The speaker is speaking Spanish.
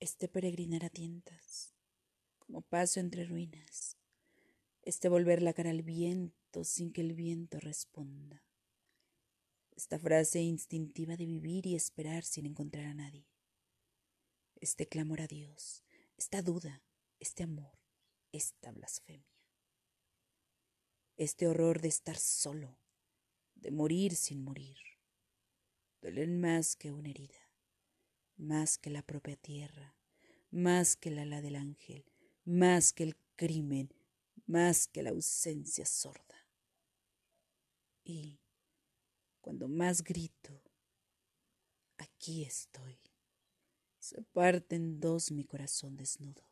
este peregrinar a tientas, como paso entre ruinas, este volver la cara al viento sin que el viento responda, esta frase instintiva de vivir y esperar sin encontrar a nadie, este clamor a Dios, esta duda, este amor, esta blasfemia, este horror de estar solo, de morir sin morir, duelen más que una herida más que la propia tierra, más que la ala del ángel, más que el crimen, más que la ausencia sorda. Y cuando más grito, aquí estoy, se parte en dos mi corazón desnudo.